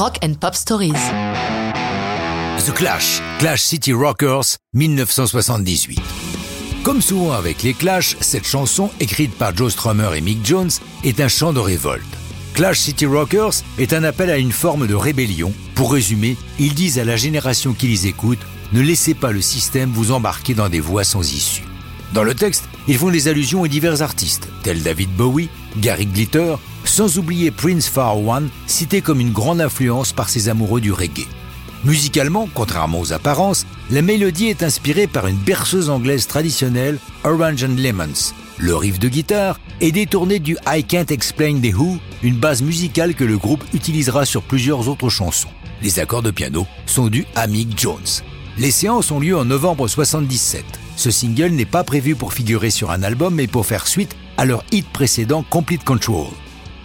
Rock and Pop Stories. The Clash, Clash City Rockers, 1978. Comme souvent avec les Clash, cette chanson, écrite par Joe Strummer et Mick Jones, est un chant de révolte. Clash City Rockers est un appel à une forme de rébellion. Pour résumer, ils disent à la génération qui les écoute, ne laissez pas le système vous embarquer dans des voies sans issue. Dans le texte, ils font des allusions à divers artistes, tels David Bowie, Gary Glitter, sans oublier Prince Far One, cité comme une grande influence par ses amoureux du reggae. Musicalement, contrairement aux apparences, la mélodie est inspirée par une berceuse anglaise traditionnelle, Orange and Lemons. Le riff de guitare est détourné du I Can't Explain the Who, une base musicale que le groupe utilisera sur plusieurs autres chansons. Les accords de piano sont dus à Mick Jones. Les séances ont lieu en novembre 77. Ce single n'est pas prévu pour figurer sur un album, mais pour faire suite à leur hit précédent Complete Control.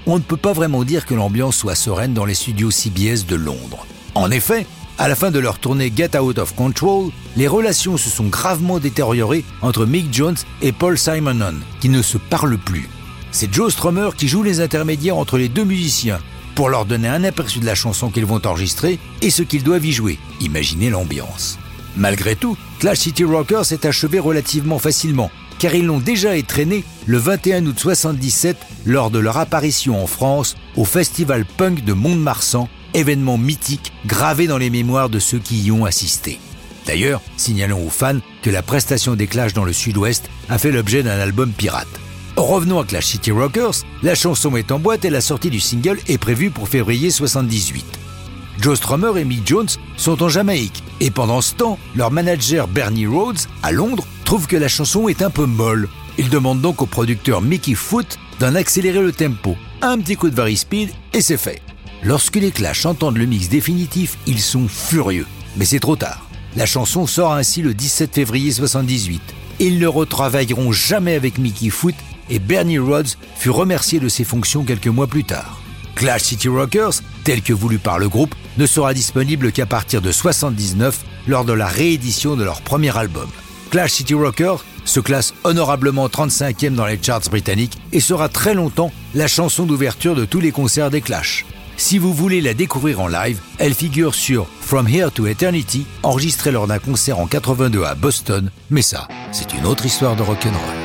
On ne peut pas vraiment dire que l'ambiance soit sereine dans les studios CBS de Londres. En effet, à la fin de leur tournée Get Out of Control, les relations se sont gravement détériorées entre Mick Jones et Paul Simonon, qui ne se parlent plus. C'est Joe Strummer qui joue les intermédiaires entre les deux musiciens pour leur donner un aperçu de la chanson qu'ils vont enregistrer et ce qu'ils doivent y jouer. Imaginez l'ambiance. Malgré tout, Clash City Rockers s'est achevé relativement facilement, car ils l'ont déjà étraîné le 21 août 77 lors de leur apparition en France au festival punk de Mont-de-Marsan événement mythique gravé dans les mémoires de ceux qui y ont assisté. D'ailleurs, signalons aux fans que la prestation des Clash dans le sud-ouest a fait l'objet d'un album pirate. Revenons à Clash City Rockers, la chanson est en boîte et la sortie du single est prévue pour février 78. Joe Strummer et Mick Jones sont en Jamaïque et pendant ce temps, leur manager Bernie Rhodes, à Londres, trouve que la chanson est un peu molle. Il demande donc au producteur Mickey Foot d'en accélérer le tempo. Un petit coup de vari speed et c'est fait. Lorsque les Clash entendent le mix définitif, ils sont furieux. Mais c'est trop tard. La chanson sort ainsi le 17 février 78. Ils ne retravailleront jamais avec Mickey Foot et Bernie Rhodes fut remercié de ses fonctions quelques mois plus tard. Clash City Rockers, tel que voulu par le groupe, ne sera disponible qu'à partir de 79 lors de la réédition de leur premier album. Clash City Rockers se classe honorablement 35e dans les charts britanniques et sera très longtemps la chanson d'ouverture de tous les concerts des Clash. Si vous voulez la découvrir en live, elle figure sur From Here to Eternity, enregistrée lors d'un concert en 82 à Boston, mais ça, c'est une autre histoire de rock'n'roll.